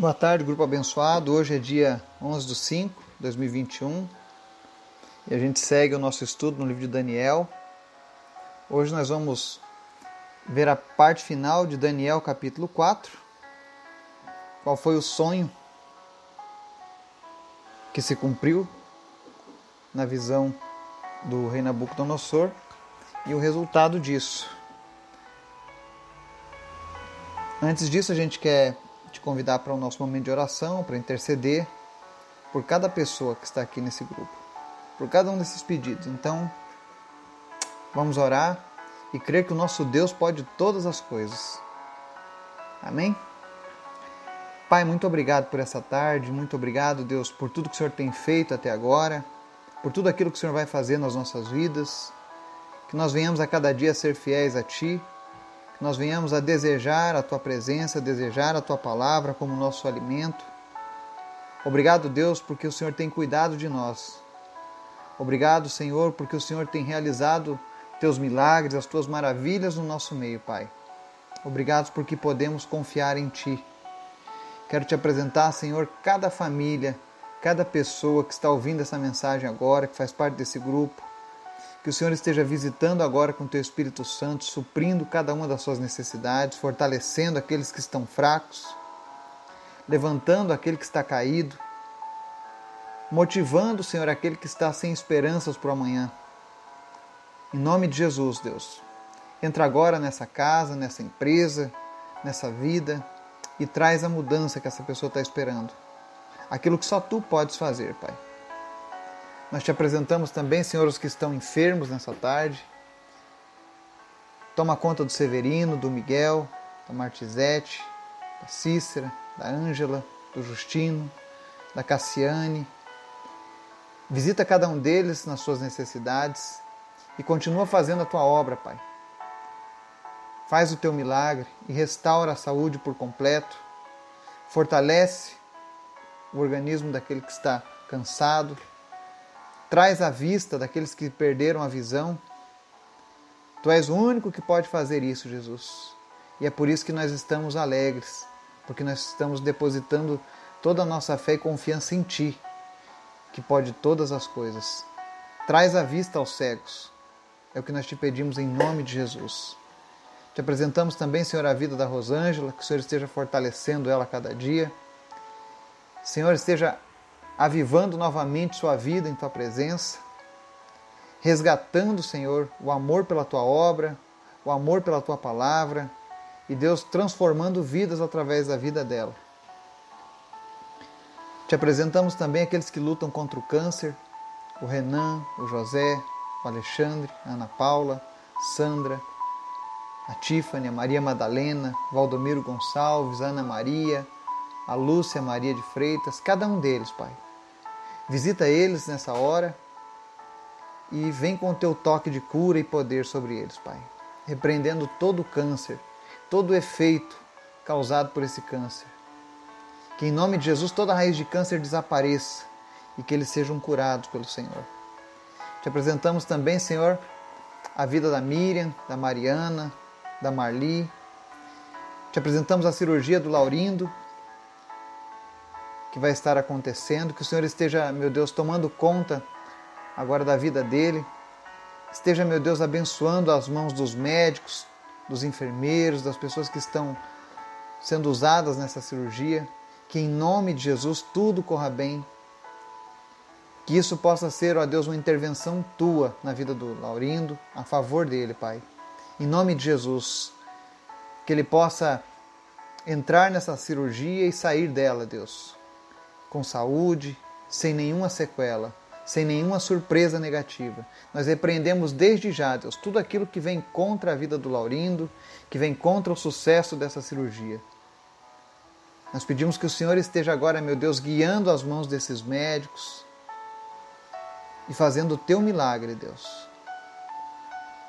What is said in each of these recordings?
Boa tarde, grupo abençoado. Hoje é dia 11 de 5 de 2021 e a gente segue o nosso estudo no livro de Daniel. Hoje nós vamos ver a parte final de Daniel, capítulo 4. Qual foi o sonho que se cumpriu na visão do rei Nabucodonosor e o resultado disso. Antes disso, a gente quer te convidar para o nosso momento de oração, para interceder por cada pessoa que está aqui nesse grupo, por cada um desses pedidos. Então, vamos orar e crer que o nosso Deus pode todas as coisas. Amém? Pai, muito obrigado por essa tarde, muito obrigado, Deus, por tudo que o Senhor tem feito até agora, por tudo aquilo que o Senhor vai fazer nas nossas vidas, que nós venhamos a cada dia ser fiéis a Ti nós venhamos a desejar a tua presença, desejar a tua palavra como nosso alimento. Obrigado, Deus, porque o Senhor tem cuidado de nós. Obrigado, Senhor, porque o Senhor tem realizado teus milagres, as tuas maravilhas no nosso meio, Pai. Obrigado porque podemos confiar em Ti. Quero te apresentar, Senhor, cada família, cada pessoa que está ouvindo essa mensagem agora, que faz parte desse grupo. Que o Senhor esteja visitando agora com o teu Espírito Santo, suprindo cada uma das suas necessidades, fortalecendo aqueles que estão fracos, levantando aquele que está caído, motivando, Senhor, aquele que está sem esperanças para o amanhã. Em nome de Jesus, Deus. Entra agora nessa casa, nessa empresa, nessa vida e traz a mudança que essa pessoa está esperando. Aquilo que só tu podes fazer, Pai. Nós te apresentamos também, Senhor, os que estão enfermos nessa tarde. Toma conta do Severino, do Miguel, da Martizete, da Cícera, da Ângela, do Justino, da Cassiane. Visita cada um deles nas suas necessidades e continua fazendo a tua obra, Pai. Faz o teu milagre e restaura a saúde por completo. Fortalece o organismo daquele que está cansado traz a vista daqueles que perderam a visão. Tu és o único que pode fazer isso, Jesus. E é por isso que nós estamos alegres, porque nós estamos depositando toda a nossa fé e confiança em Ti, que pode todas as coisas. Traz a vista aos cegos. É o que nós te pedimos em nome de Jesus. Te apresentamos também, Senhor, a vida da Rosângela, que o Senhor esteja fortalecendo ela a cada dia. Senhor, esteja avivando novamente sua vida em tua presença, resgatando, Senhor, o amor pela tua obra, o amor pela tua palavra e Deus transformando vidas através da vida dela. Te apresentamos também aqueles que lutam contra o câncer, o Renan, o José, o Alexandre, a Ana Paula, Sandra, a Tiffany, a Maria Madalena, Valdomiro Gonçalves, Ana Maria, a Lúcia Maria de Freitas, cada um deles, Pai. Visita eles nessa hora e vem com o teu toque de cura e poder sobre eles, Pai. Repreendendo todo o câncer, todo o efeito causado por esse câncer. Que em nome de Jesus toda raiz de câncer desapareça e que eles sejam curados pelo Senhor. Te apresentamos também, Senhor, a vida da Miriam, da Mariana, da Marli. Te apresentamos a cirurgia do Laurindo que vai estar acontecendo, que o Senhor esteja, meu Deus, tomando conta agora da vida dele. Esteja, meu Deus, abençoando as mãos dos médicos, dos enfermeiros, das pessoas que estão sendo usadas nessa cirurgia. Que em nome de Jesus tudo corra bem. Que isso possa ser, ó Deus, uma intervenção tua na vida do Laurindo, a favor dele, Pai. Em nome de Jesus. Que ele possa entrar nessa cirurgia e sair dela, Deus com saúde, sem nenhuma sequela, sem nenhuma surpresa negativa. Nós repreendemos desde já, Deus, tudo aquilo que vem contra a vida do Laurindo, que vem contra o sucesso dessa cirurgia. Nós pedimos que o Senhor esteja agora, meu Deus, guiando as mãos desses médicos e fazendo o teu milagre, Deus.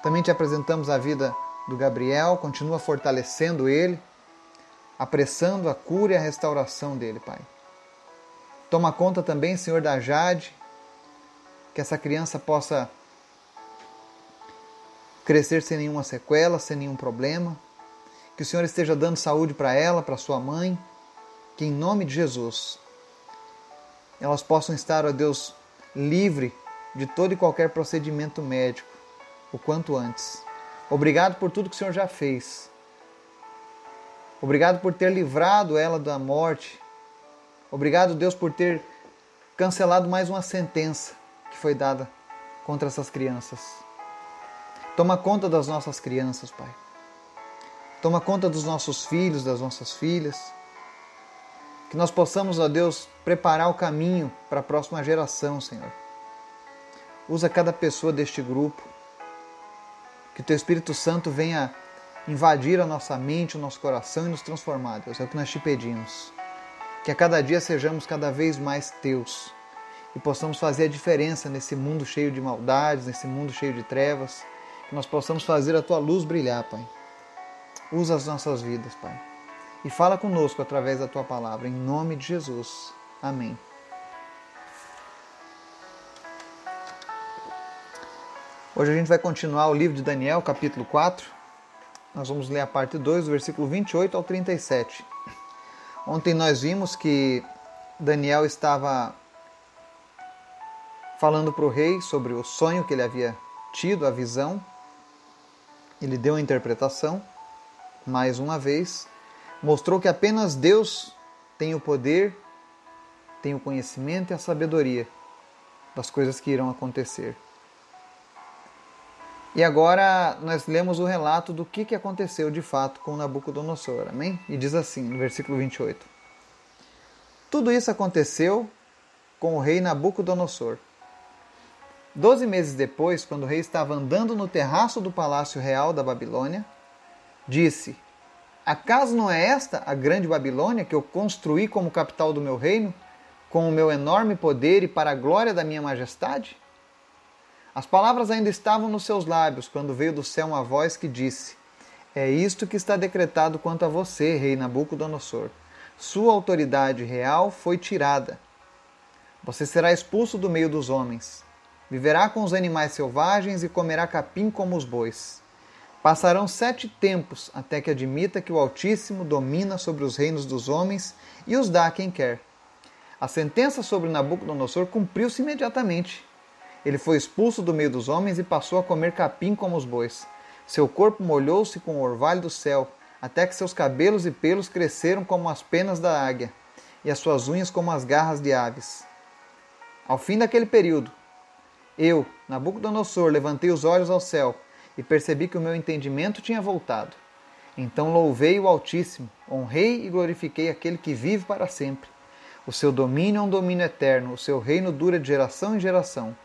Também te apresentamos a vida do Gabriel, continua fortalecendo ele, apressando a cura e a restauração dele, Pai. Toma conta também, Senhor, da Jade, que essa criança possa crescer sem nenhuma sequela, sem nenhum problema. Que o Senhor esteja dando saúde para ela, para sua mãe. que em nome de Jesus elas possam estar, ó Deus, livre de todo e qualquer procedimento médico, o quanto antes. Obrigado por tudo que o Senhor já fez. Obrigado por ter livrado ela da morte. Obrigado, Deus, por ter cancelado mais uma sentença que foi dada contra essas crianças. Toma conta das nossas crianças, Pai. Toma conta dos nossos filhos, das nossas filhas. Que nós possamos, ó Deus, preparar o caminho para a próxima geração, Senhor. Usa cada pessoa deste grupo. Que o Teu Espírito Santo venha invadir a nossa mente, o nosso coração e nos transformar, Deus. É o que nós te pedimos. Que a cada dia sejamos cada vez mais Teus e possamos fazer a diferença nesse mundo cheio de maldades, nesse mundo cheio de trevas. Que nós possamos fazer a Tua luz brilhar, Pai. Usa as nossas vidas, Pai. E fala conosco através da Tua palavra, em nome de Jesus. Amém. Hoje a gente vai continuar o livro de Daniel, capítulo 4. Nós vamos ler a parte 2, do versículo 28 ao 37. Ontem nós vimos que Daniel estava falando para o rei sobre o sonho que ele havia tido, a visão. Ele deu a interpretação, mais uma vez, mostrou que apenas Deus tem o poder, tem o conhecimento e a sabedoria das coisas que irão acontecer. E agora nós lemos o relato do que, que aconteceu de fato com Nabucodonosor, amém? E diz assim, no versículo 28. Tudo isso aconteceu com o rei Nabucodonosor. Doze meses depois, quando o rei estava andando no terraço do palácio real da Babilônia, disse: Acaso não é esta a grande Babilônia que eu construí como capital do meu reino, com o meu enorme poder e para a glória da minha majestade? As palavras ainda estavam nos seus lábios quando veio do céu uma voz que disse: É isto que está decretado quanto a você, rei Nabucodonosor. Sua autoridade real foi tirada. Você será expulso do meio dos homens Viverá com os animais selvagens e comerá capim como os bois. Passarão sete tempos até que admita que o Altíssimo domina sobre os reinos dos homens e os dá a quem quer. A sentença sobre Nabucodonosor cumpriu-se imediatamente. Ele foi expulso do meio dos homens e passou a comer capim como os bois. Seu corpo molhou-se com o orvalho do céu, até que seus cabelos e pelos cresceram como as penas da águia, e as suas unhas como as garras de aves. Ao fim daquele período, eu, Nabucodonosor, levantei os olhos ao céu e percebi que o meu entendimento tinha voltado. Então louvei o Altíssimo, honrei e glorifiquei aquele que vive para sempre. O seu domínio é um domínio eterno, o seu reino dura de geração em geração.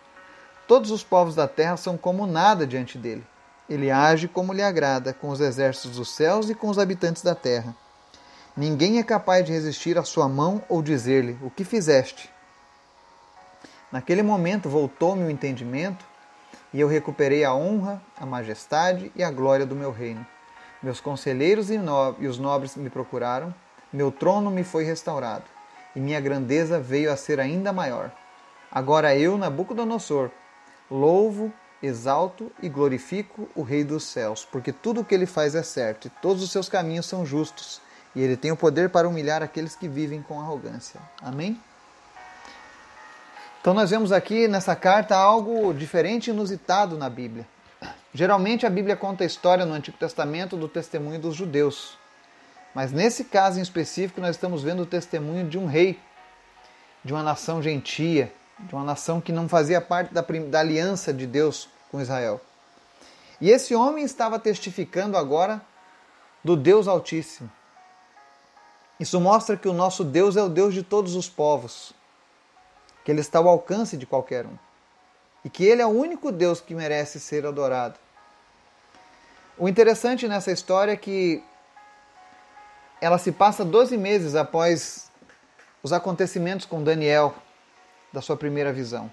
Todos os povos da terra são como nada diante dele. Ele age como lhe agrada, com os exércitos dos céus e com os habitantes da terra. Ninguém é capaz de resistir à sua mão ou dizer-lhe: O que fizeste? Naquele momento voltou-me o entendimento e eu recuperei a honra, a majestade e a glória do meu reino. Meus conselheiros e, no... e os nobres me procuraram, meu trono me foi restaurado e minha grandeza veio a ser ainda maior. Agora eu, Nabucodonosor, louvo, exalto e glorifico o Rei dos céus, porque tudo o que ele faz é certo e todos os seus caminhos são justos, e ele tem o poder para humilhar aqueles que vivem com arrogância. Amém? Então nós vemos aqui nessa carta algo diferente e inusitado na Bíblia. Geralmente a Bíblia conta a história no Antigo Testamento do testemunho dos judeus. Mas nesse caso em específico nós estamos vendo o testemunho de um rei, de uma nação gentia, de uma nação que não fazia parte da, da aliança de Deus com Israel. E esse homem estava testificando agora do Deus Altíssimo. Isso mostra que o nosso Deus é o Deus de todos os povos que ele está ao alcance de qualquer um e que ele é o único Deus que merece ser adorado. O interessante nessa história é que ela se passa 12 meses após os acontecimentos com Daniel da sua primeira visão.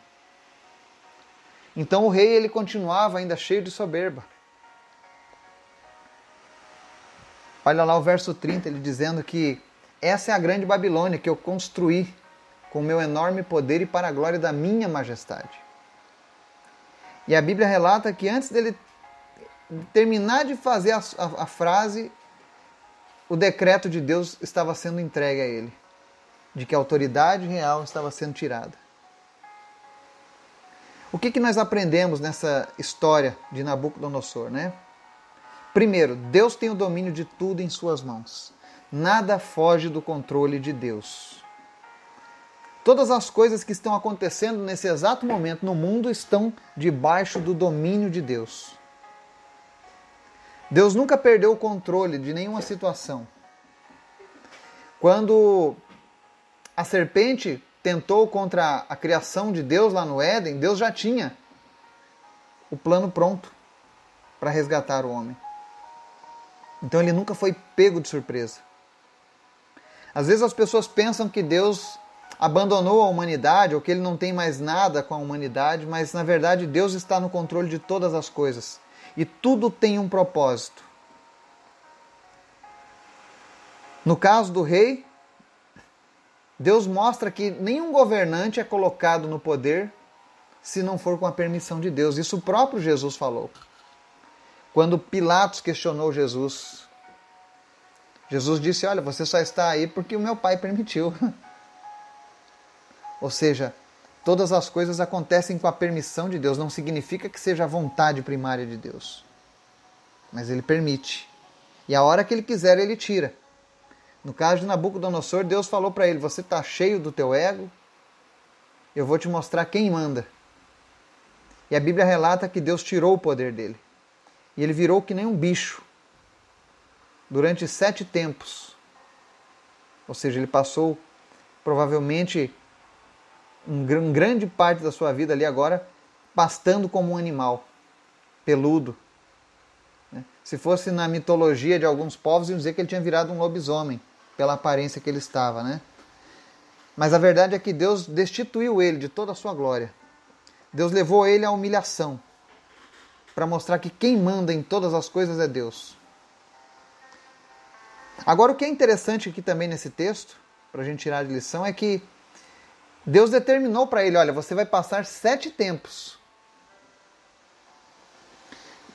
Então o rei ele continuava ainda cheio de soberba. Olha lá o verso 30, ele dizendo que essa é a grande Babilônia que eu construí com meu enorme poder e para a glória da minha majestade. E a Bíblia relata que antes dele terminar de fazer a, a, a frase, o decreto de Deus estava sendo entregue a ele. de que a autoridade real estava sendo tirada. O que, que nós aprendemos nessa história de Nabucodonosor, né? Primeiro, Deus tem o domínio de tudo em suas mãos. Nada foge do controle de Deus. Todas as coisas que estão acontecendo nesse exato momento no mundo estão debaixo do domínio de Deus. Deus nunca perdeu o controle de nenhuma situação. Quando a serpente tentou contra a criação de Deus lá no Éden, Deus já tinha o plano pronto para resgatar o homem. Então ele nunca foi pego de surpresa. Às vezes as pessoas pensam que Deus abandonou a humanidade ou que ele não tem mais nada com a humanidade, mas na verdade Deus está no controle de todas as coisas e tudo tem um propósito. No caso do rei, Deus mostra que nenhum governante é colocado no poder se não for com a permissão de Deus. Isso o próprio Jesus falou. Quando Pilatos questionou Jesus, Jesus disse: Olha, você só está aí porque o meu pai permitiu. Ou seja, todas as coisas acontecem com a permissão de Deus. Não significa que seja a vontade primária de Deus. Mas ele permite. E a hora que ele quiser, ele tira. No caso de Nabucodonosor, Deus falou para ele: Você está cheio do teu ego, eu vou te mostrar quem manda. E a Bíblia relata que Deus tirou o poder dele. E ele virou que nem um bicho durante sete tempos. Ou seja, ele passou provavelmente um, grande parte da sua vida ali agora pastando como um animal, peludo. Né? Se fosse na mitologia de alguns povos, iam dizer que ele tinha virado um lobisomem pela aparência que ele estava, né? Mas a verdade é que Deus destituiu ele de toda a sua glória. Deus levou ele à humilhação para mostrar que quem manda em todas as coisas é Deus. Agora, o que é interessante aqui também nesse texto, para a gente tirar de lição, é que Deus determinou para ele: olha, você vai passar sete tempos.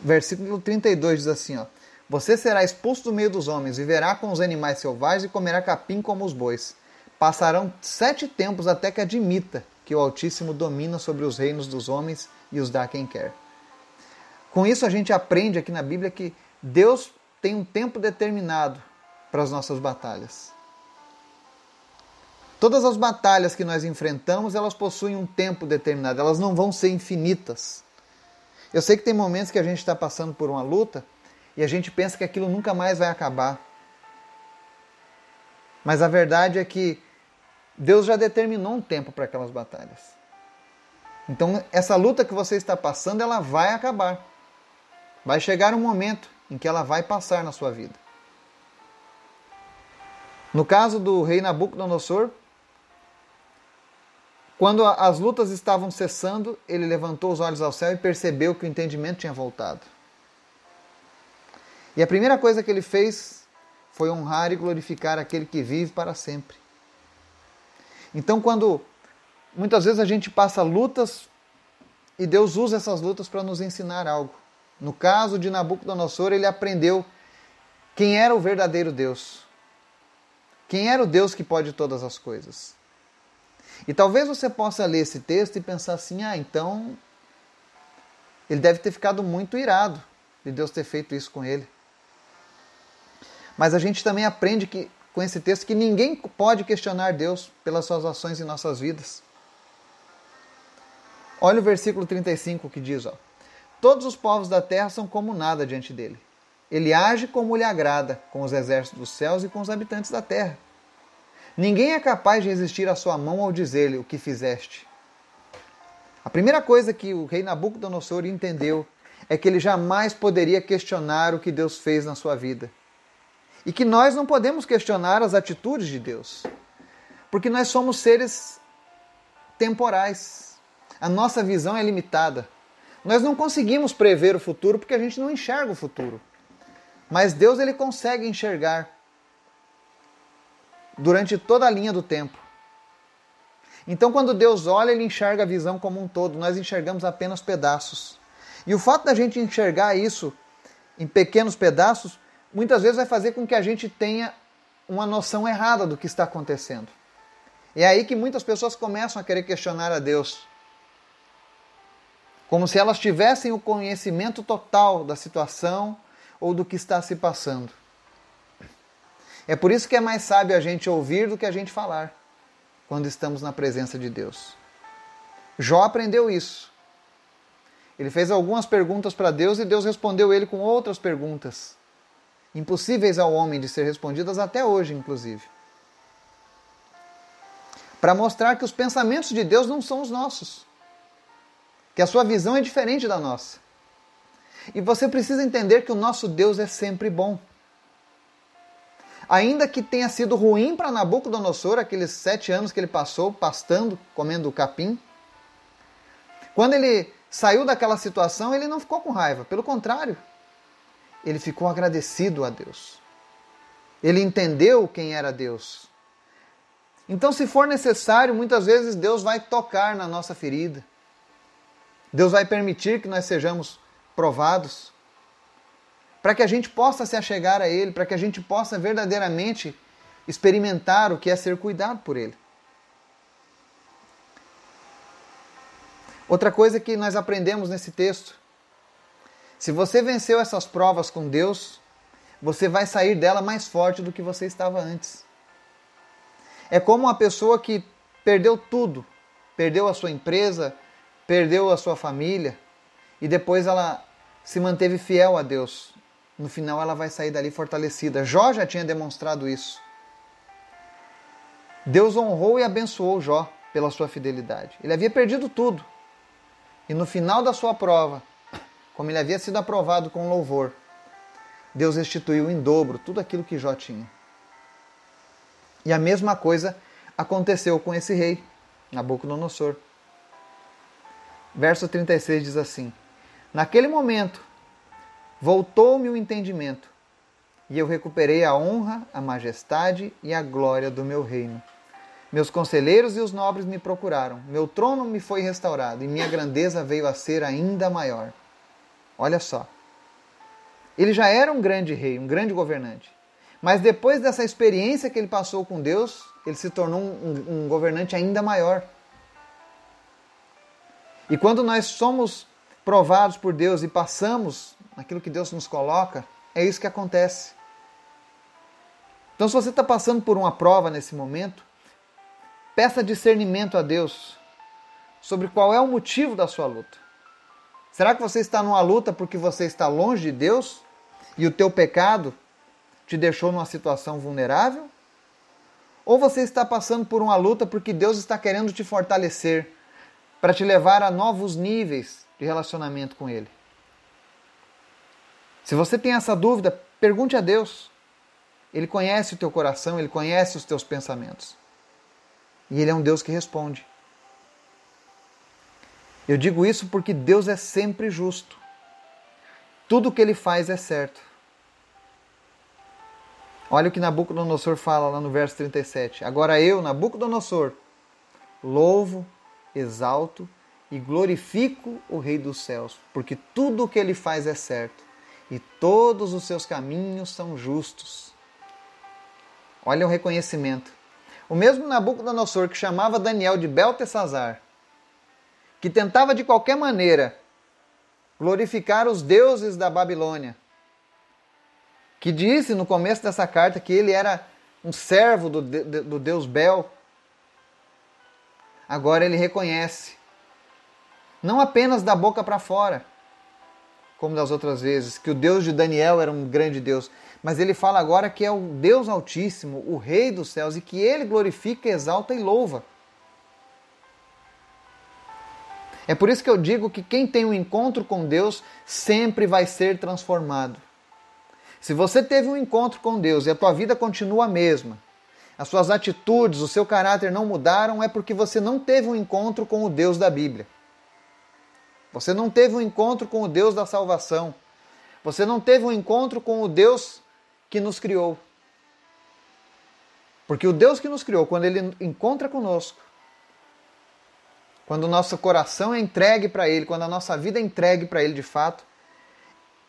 Versículo 32 diz assim: ó, você será expulso do meio dos homens, viverá com os animais selvagens e comerá capim como os bois. Passarão sete tempos até que admita que o Altíssimo domina sobre os reinos dos homens e os dá quem quer. Com isso, a gente aprende aqui na Bíblia que Deus tem um tempo determinado para as nossas batalhas. Todas as batalhas que nós enfrentamos, elas possuem um tempo determinado, elas não vão ser infinitas. Eu sei que tem momentos que a gente está passando por uma luta e a gente pensa que aquilo nunca mais vai acabar. Mas a verdade é que Deus já determinou um tempo para aquelas batalhas. Então, essa luta que você está passando, ela vai acabar. Vai chegar um momento em que ela vai passar na sua vida. No caso do rei Nabucodonosor, quando as lutas estavam cessando, ele levantou os olhos ao céu e percebeu que o entendimento tinha voltado. E a primeira coisa que ele fez foi honrar e glorificar aquele que vive para sempre. Então, quando muitas vezes a gente passa lutas e Deus usa essas lutas para nos ensinar algo. No caso de Nabucodonosor, ele aprendeu quem era o verdadeiro Deus. Quem era o Deus que pode todas as coisas. E talvez você possa ler esse texto e pensar assim: ah, então ele deve ter ficado muito irado de Deus ter feito isso com ele. Mas a gente também aprende que, com esse texto que ninguém pode questionar Deus pelas suas ações em nossas vidas. Olha o versículo 35 que diz: ó, Todos os povos da terra são como nada diante dele. Ele age como lhe agrada, com os exércitos dos céus e com os habitantes da terra. Ninguém é capaz de resistir à sua mão ao dizer-lhe o que fizeste. A primeira coisa que o rei Nabucodonosor entendeu é que ele jamais poderia questionar o que Deus fez na sua vida e que nós não podemos questionar as atitudes de Deus, porque nós somos seres temporais. A nossa visão é limitada. Nós não conseguimos prever o futuro porque a gente não enxerga o futuro. Mas Deus ele consegue enxergar durante toda a linha do tempo. Então, quando Deus olha, ele enxerga a visão como um todo, nós enxergamos apenas pedaços. E o fato da gente enxergar isso em pequenos pedaços muitas vezes vai fazer com que a gente tenha uma noção errada do que está acontecendo. É aí que muitas pessoas começam a querer questionar a Deus. Como se elas tivessem o conhecimento total da situação ou do que está se passando. É por isso que é mais sábio a gente ouvir do que a gente falar quando estamos na presença de Deus. Jó aprendeu isso. Ele fez algumas perguntas para Deus e Deus respondeu ele com outras perguntas, impossíveis ao homem de ser respondidas até hoje, inclusive. Para mostrar que os pensamentos de Deus não são os nossos, que a sua visão é diferente da nossa. E você precisa entender que o nosso Deus é sempre bom. Ainda que tenha sido ruim para Nabucodonosor aqueles sete anos que ele passou pastando, comendo capim, quando ele saiu daquela situação, ele não ficou com raiva, pelo contrário, ele ficou agradecido a Deus. Ele entendeu quem era Deus. Então, se for necessário, muitas vezes Deus vai tocar na nossa ferida. Deus vai permitir que nós sejamos provados, para que a gente possa se achegar a Ele, para que a gente possa verdadeiramente experimentar o que é ser cuidado por Ele. Outra coisa que nós aprendemos nesse texto: se você venceu essas provas com Deus, você vai sair dela mais forte do que você estava antes. É como uma pessoa que perdeu tudo, perdeu a sua empresa, perdeu a sua família e depois ela se manteve fiel a Deus. No final ela vai sair dali fortalecida. Jó já tinha demonstrado isso. Deus honrou e abençoou Jó pela sua fidelidade. Ele havia perdido tudo, e no final da sua prova, como ele havia sido aprovado com louvor, Deus restituiu em dobro tudo aquilo que Jó tinha. E a mesma coisa aconteceu com esse rei, Nabucodonosor. Verso 36 diz assim: Naquele momento, voltou-me o entendimento, e eu recuperei a honra, a majestade e a glória do meu reino. Meus conselheiros e os nobres me procuraram, meu trono me foi restaurado e minha grandeza veio a ser ainda maior. Olha só. Ele já era um grande rei, um grande governante. Mas depois dessa experiência que ele passou com Deus, ele se tornou um, um governante ainda maior. E quando nós somos provados por Deus e passamos naquilo que Deus nos coloca, é isso que acontece. Então, se você está passando por uma prova nesse momento, Peça discernimento a Deus sobre qual é o motivo da sua luta. Será que você está numa luta porque você está longe de Deus e o teu pecado te deixou numa situação vulnerável? Ou você está passando por uma luta porque Deus está querendo te fortalecer para te levar a novos níveis de relacionamento com Ele? Se você tem essa dúvida, pergunte a Deus. Ele conhece o teu coração, ele conhece os teus pensamentos. E Ele é um Deus que responde. Eu digo isso porque Deus é sempre justo. Tudo que Ele faz é certo. Olha o que Nabucodonosor fala lá no verso 37. Agora eu, Nabucodonosor, louvo, exalto e glorifico o Rei dos céus, porque tudo o que ele faz é certo e todos os seus caminhos são justos. Olha o reconhecimento. O mesmo Nabucodonosor que chamava Daniel de Beltesazar, que tentava de qualquer maneira glorificar os deuses da Babilônia, que disse no começo dessa carta que ele era um servo do, do deus Bel, agora ele reconhece, não apenas da boca para fora, como das outras vezes, que o Deus de Daniel era um grande Deus, mas ele fala agora que é o Deus Altíssimo, o Rei dos céus, e que ele glorifica, exalta e louva. É por isso que eu digo que quem tem um encontro com Deus sempre vai ser transformado. Se você teve um encontro com Deus e a tua vida continua a mesma, as suas atitudes, o seu caráter não mudaram, é porque você não teve um encontro com o Deus da Bíblia. Você não teve um encontro com o Deus da salvação. Você não teve um encontro com o Deus que nos criou. Porque o Deus que nos criou, quando Ele encontra conosco, quando o nosso coração é entregue para Ele, quando a nossa vida é entregue para Ele de fato,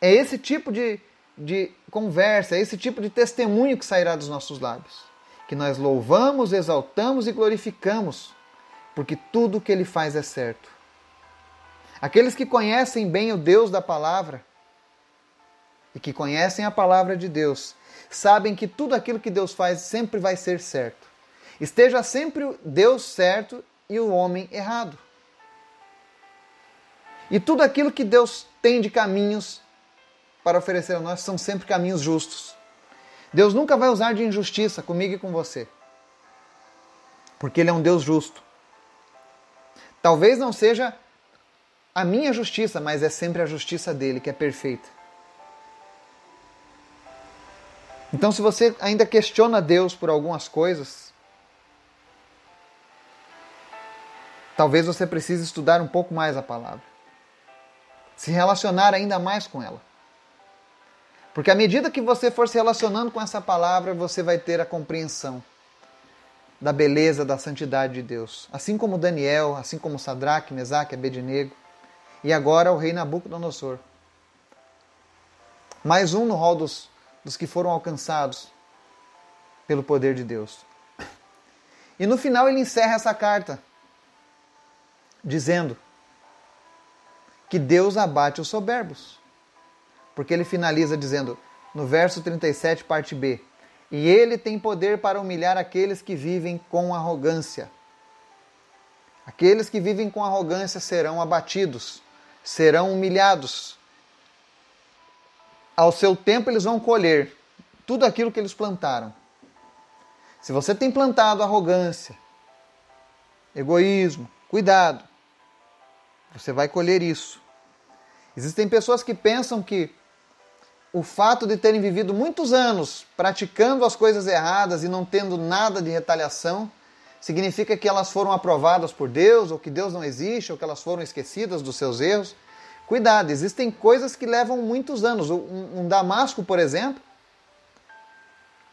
é esse tipo de, de conversa, é esse tipo de testemunho que sairá dos nossos lábios. que nós louvamos, exaltamos e glorificamos, porque tudo o que ele faz é certo. Aqueles que conhecem bem o Deus da palavra e que conhecem a palavra de Deus, sabem que tudo aquilo que Deus faz sempre vai ser certo. Esteja sempre Deus certo e o homem errado. E tudo aquilo que Deus tem de caminhos para oferecer a nós são sempre caminhos justos. Deus nunca vai usar de injustiça comigo e com você. Porque Ele é um Deus justo. Talvez não seja a minha justiça, mas é sempre a justiça dele que é perfeita. Então, se você ainda questiona Deus por algumas coisas, talvez você precise estudar um pouco mais a palavra, se relacionar ainda mais com ela. Porque à medida que você for se relacionando com essa palavra, você vai ter a compreensão da beleza, da santidade de Deus. Assim como Daniel, assim como Sadraque, Mesaque, Abednego e agora o rei Nabucodonosor. Mais um no rol dos, dos que foram alcançados pelo poder de Deus. E no final ele encerra essa carta dizendo que Deus abate os soberbos. Porque ele finaliza dizendo no verso 37, parte B: E ele tem poder para humilhar aqueles que vivem com arrogância. Aqueles que vivem com arrogância serão abatidos serão humilhados. Ao seu tempo eles vão colher tudo aquilo que eles plantaram. Se você tem plantado arrogância, egoísmo, cuidado. Você vai colher isso. Existem pessoas que pensam que o fato de terem vivido muitos anos praticando as coisas erradas e não tendo nada de retaliação significa que elas foram aprovadas por Deus, ou que Deus não existe, ou que elas foram esquecidas dos seus erros. Cuidado, existem coisas que levam muitos anos. Um, um damasco, por exemplo,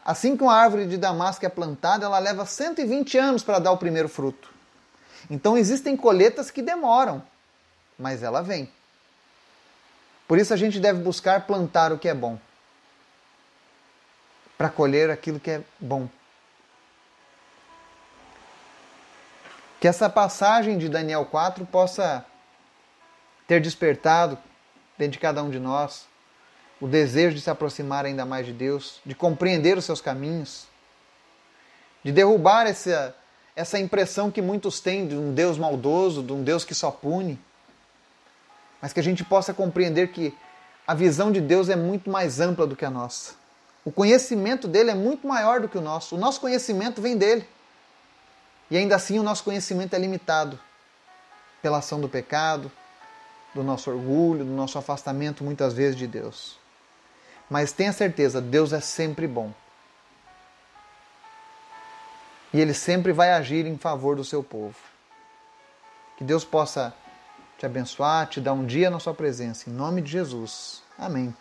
assim que uma árvore de damasco é plantada, ela leva 120 anos para dar o primeiro fruto. Então existem colheitas que demoram, mas ela vem. Por isso a gente deve buscar plantar o que é bom, para colher aquilo que é bom. Que essa passagem de Daniel 4 possa ter despertado dentro de cada um de nós o desejo de se aproximar ainda mais de Deus, de compreender os seus caminhos, de derrubar essa, essa impressão que muitos têm de um Deus maldoso, de um Deus que só pune, mas que a gente possa compreender que a visão de Deus é muito mais ampla do que a nossa. O conhecimento dele é muito maior do que o nosso. O nosso conhecimento vem dele. E ainda assim o nosso conhecimento é limitado pela ação do pecado, do nosso orgulho, do nosso afastamento muitas vezes de Deus. Mas tenha certeza, Deus é sempre bom. E Ele sempre vai agir em favor do seu povo. Que Deus possa te abençoar, te dar um dia na sua presença. Em nome de Jesus. Amém.